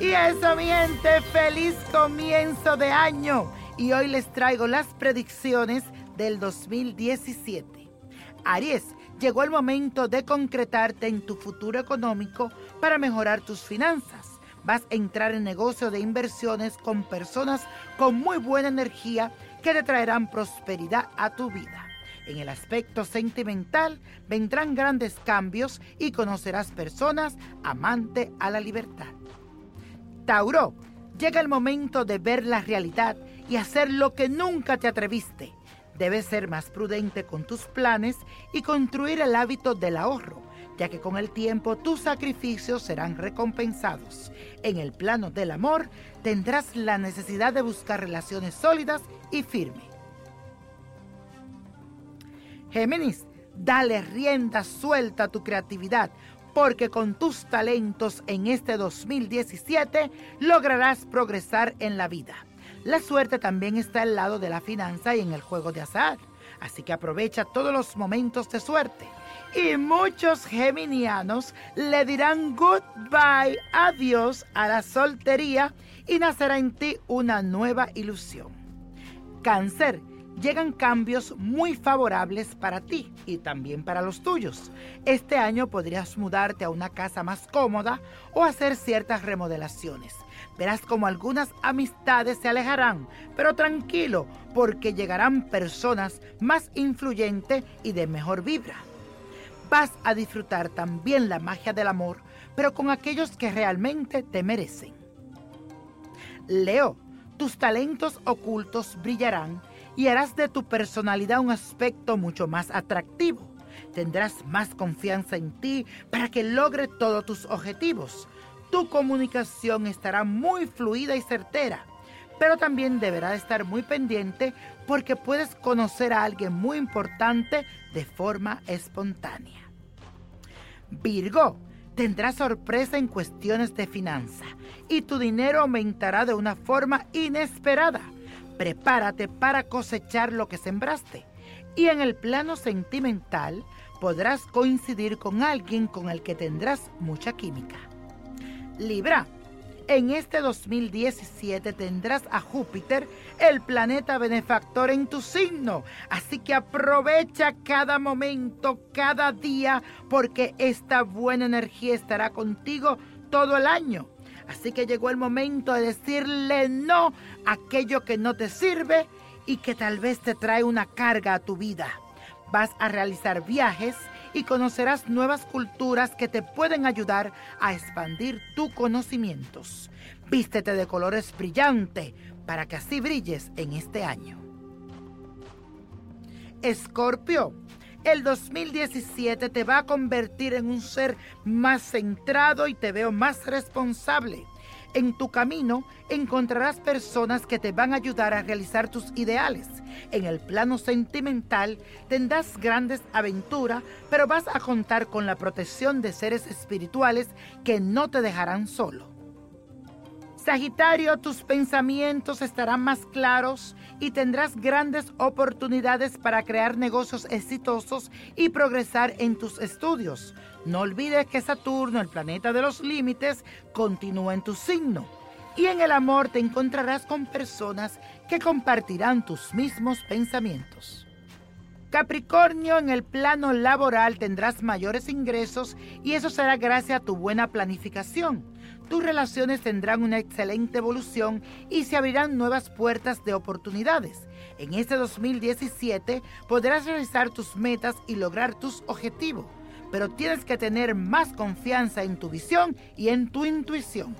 Y eso, mi gente, feliz comienzo de año. Y hoy les traigo las predicciones del 2017. Aries, llegó el momento de concretarte en tu futuro económico para mejorar tus finanzas. Vas a entrar en negocio de inversiones con personas con muy buena energía que te traerán prosperidad a tu vida. En el aspecto sentimental vendrán grandes cambios y conocerás personas amante a la libertad. Tauro, llega el momento de ver la realidad y hacer lo que nunca te atreviste. Debes ser más prudente con tus planes y construir el hábito del ahorro, ya que con el tiempo tus sacrificios serán recompensados. En el plano del amor tendrás la necesidad de buscar relaciones sólidas y firmes. Géminis, dale rienda suelta a tu creatividad, porque con tus talentos en este 2017 lograrás progresar en la vida. La suerte también está al lado de la finanza y en el juego de azar, así que aprovecha todos los momentos de suerte. Y muchos geminianos le dirán goodbye, adiós a la soltería y nacerá en ti una nueva ilusión. Cáncer, llegan cambios muy favorables para ti y también para los tuyos. Este año podrías mudarte a una casa más cómoda o hacer ciertas remodelaciones. Verás como algunas amistades se alejarán, pero tranquilo, porque llegarán personas más influyentes y de mejor vibra. Vas a disfrutar también la magia del amor, pero con aquellos que realmente te merecen. Leo, tus talentos ocultos brillarán y harás de tu personalidad un aspecto mucho más atractivo. Tendrás más confianza en ti para que logre todos tus objetivos. Tu comunicación estará muy fluida y certera, pero también deberás estar muy pendiente porque puedes conocer a alguien muy importante de forma espontánea. Virgo, tendrás sorpresa en cuestiones de finanza y tu dinero aumentará de una forma inesperada prepárate para cosechar lo que sembraste. Y en el plano sentimental podrás coincidir con alguien con el que tendrás mucha química. Libra, en este 2017 tendrás a Júpiter, el planeta benefactor en tu signo. Así que aprovecha cada momento, cada día, porque esta buena energía estará contigo todo el año. Así que llegó el momento de decirle no a aquello que no te sirve y que tal vez te trae una carga a tu vida. Vas a realizar viajes y conocerás nuevas culturas que te pueden ayudar a expandir tus conocimientos. Vístete de colores brillantes para que así brilles en este año. Escorpio, el 2017 te va a convertir en un ser más centrado y te veo más responsable. En tu camino encontrarás personas que te van a ayudar a realizar tus ideales. En el plano sentimental tendrás grandes aventuras, pero vas a contar con la protección de seres espirituales que no te dejarán solo. Sagitario, tus pensamientos estarán más claros y tendrás grandes oportunidades para crear negocios exitosos y progresar en tus estudios. No olvides que Saturno, el planeta de los límites, continúa en tu signo. Y en el amor te encontrarás con personas que compartirán tus mismos pensamientos. Capricornio, en el plano laboral tendrás mayores ingresos y eso será gracias a tu buena planificación tus relaciones tendrán una excelente evolución y se abrirán nuevas puertas de oportunidades. En este 2017 podrás realizar tus metas y lograr tus objetivos, pero tienes que tener más confianza en tu visión y en tu intuición.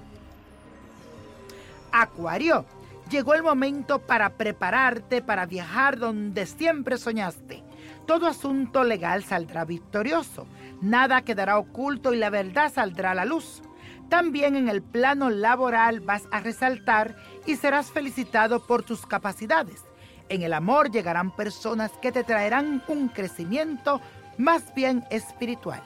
Acuario, llegó el momento para prepararte para viajar donde siempre soñaste. Todo asunto legal saldrá victorioso, nada quedará oculto y la verdad saldrá a la luz. También en el plano laboral vas a resaltar y serás felicitado por tus capacidades. En el amor llegarán personas que te traerán un crecimiento más bien espiritual.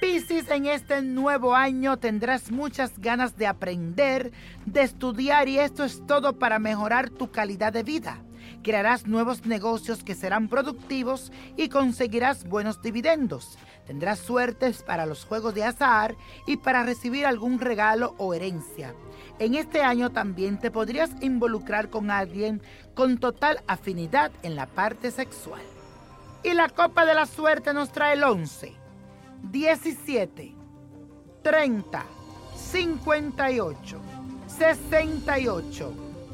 Piscis, en este nuevo año tendrás muchas ganas de aprender, de estudiar y esto es todo para mejorar tu calidad de vida. Crearás nuevos negocios que serán productivos y conseguirás buenos dividendos. Tendrás suertes para los juegos de azar y para recibir algún regalo o herencia. En este año también te podrías involucrar con alguien con total afinidad en la parte sexual. Y la copa de la suerte nos trae el 11, 17, 30, 58, 68,